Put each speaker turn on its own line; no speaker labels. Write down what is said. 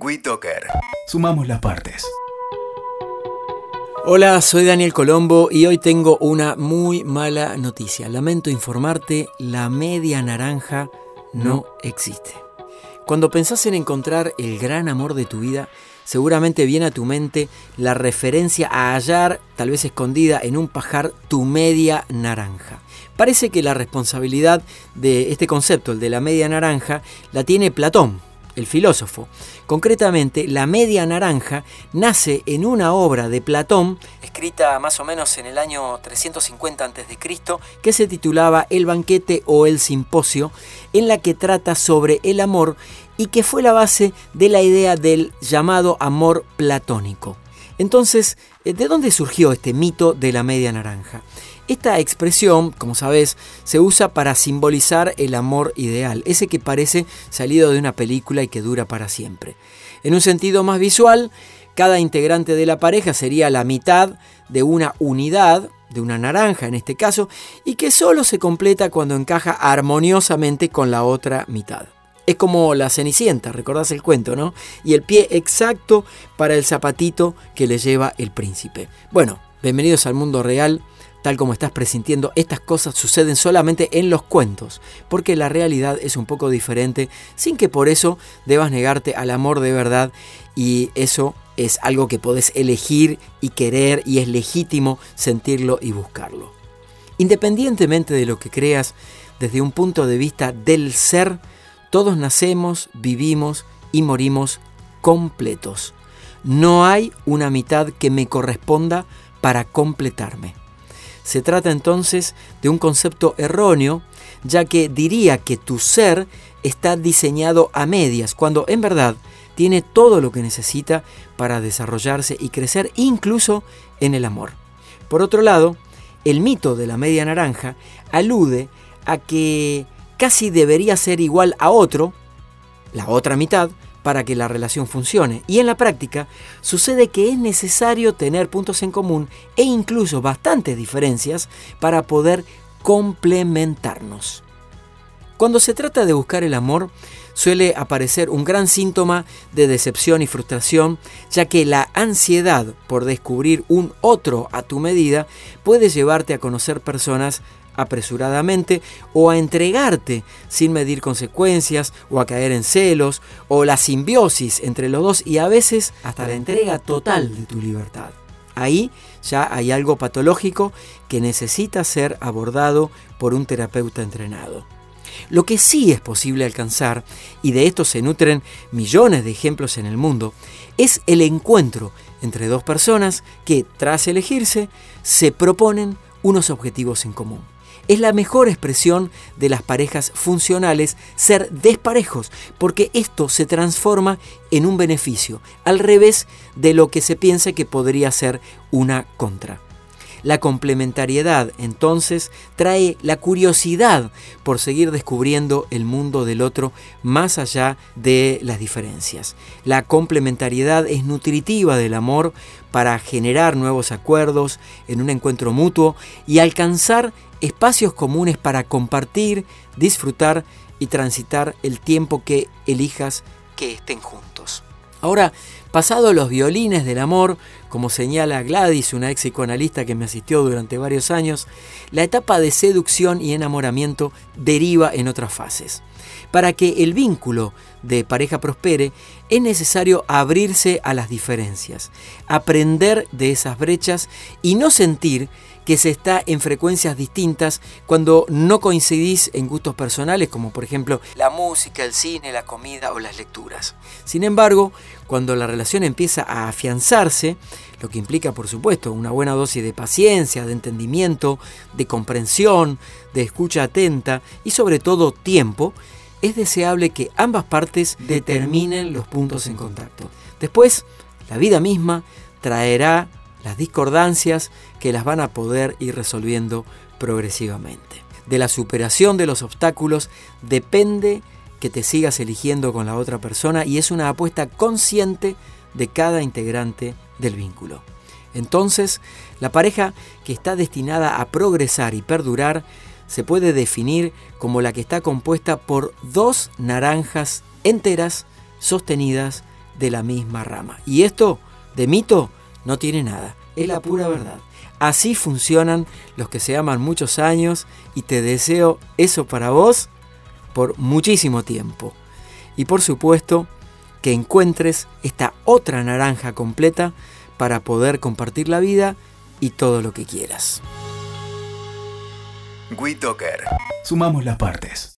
WeToker. Sumamos las partes.
Hola, soy Daniel Colombo y hoy tengo una muy mala noticia. Lamento informarte, la media naranja no existe. Cuando pensás en encontrar el gran amor de tu vida, seguramente viene a tu mente la referencia a hallar, tal vez escondida en un pajar, tu media naranja. Parece que la responsabilidad de este concepto, el de la media naranja, la tiene Platón, el filósofo. Concretamente, la media naranja nace en una obra de Platón, escrita más o menos en el año 350 a.C., que se titulaba El banquete o el simposio, en la que trata sobre el amor y que fue la base de la idea del llamado amor platónico. Entonces, ¿de dónde surgió este mito de la media naranja? Esta expresión, como sabes, se usa para simbolizar el amor ideal, ese que parece salido de una película y que dura para siempre. En un sentido más visual, cada integrante de la pareja sería la mitad de una unidad, de una naranja en este caso, y que solo se completa cuando encaja armoniosamente con la otra mitad. Es como la cenicienta, recordás el cuento, ¿no? Y el pie exacto para el zapatito que le lleva el príncipe. Bueno, bienvenidos al mundo real tal como estás presintiendo, estas cosas suceden solamente en los cuentos, porque la realidad es un poco diferente, sin que por eso debas negarte al amor de verdad y eso es algo que podés elegir y querer y es legítimo sentirlo y buscarlo. Independientemente de lo que creas, desde un punto de vista del ser, todos nacemos, vivimos y morimos completos. No hay una mitad que me corresponda para completarme. Se trata entonces de un concepto erróneo, ya que diría que tu ser está diseñado a medias, cuando en verdad tiene todo lo que necesita para desarrollarse y crecer, incluso en el amor. Por otro lado, el mito de la media naranja alude a que casi debería ser igual a otro, la otra mitad, para que la relación funcione. Y en la práctica sucede que es necesario tener puntos en común e incluso bastantes diferencias para poder complementarnos. Cuando se trata de buscar el amor, suele aparecer un gran síntoma de decepción y frustración, ya que la ansiedad por descubrir un otro a tu medida puede llevarte a conocer personas apresuradamente o a entregarte sin medir consecuencias o a caer en celos o la simbiosis entre los dos y a veces hasta la entrega total de tu libertad. Ahí ya hay algo patológico que necesita ser abordado por un terapeuta entrenado. Lo que sí es posible alcanzar, y de esto se nutren millones de ejemplos en el mundo, es el encuentro entre dos personas que, tras elegirse, se proponen unos objetivos en común. Es la mejor expresión de las parejas funcionales ser desparejos, porque esto se transforma en un beneficio, al revés de lo que se piensa que podría ser una contra. La complementariedad entonces trae la curiosidad por seguir descubriendo el mundo del otro más allá de las diferencias. La complementariedad es nutritiva del amor para generar nuevos acuerdos en un encuentro mutuo y alcanzar espacios comunes para compartir, disfrutar y transitar el tiempo que elijas que estén juntos. Ahora, pasado los violines del amor, como señala Gladys, una ex psicoanalista que me asistió durante varios años, la etapa de seducción y enamoramiento deriva en otras fases. Para que el vínculo de pareja prospere, es necesario abrirse a las diferencias, aprender de esas brechas y no sentir que se está en frecuencias distintas cuando no coincidís en gustos personales, como por ejemplo la música, el cine, la comida o las lecturas. Sin embargo, cuando la relación empieza a afianzarse, lo que implica por supuesto una buena dosis de paciencia, de entendimiento, de comprensión, de escucha atenta y sobre todo tiempo, es deseable que ambas partes determinen los puntos en contacto. Después, la vida misma traerá las discordancias que las van a poder ir resolviendo progresivamente. De la superación de los obstáculos depende que te sigas eligiendo con la otra persona y es una apuesta consciente de cada integrante del vínculo. Entonces, la pareja que está destinada a progresar y perdurar se puede definir como la que está compuesta por dos naranjas enteras sostenidas de la misma rama. Y esto, de mito, no tiene nada, es la pura verdad. Así funcionan los que se aman muchos años y te deseo eso para vos por muchísimo tiempo. Y por supuesto, que encuentres esta otra naranja completa para poder compartir la vida y todo lo que quieras.
WeToker. Sumamos las partes.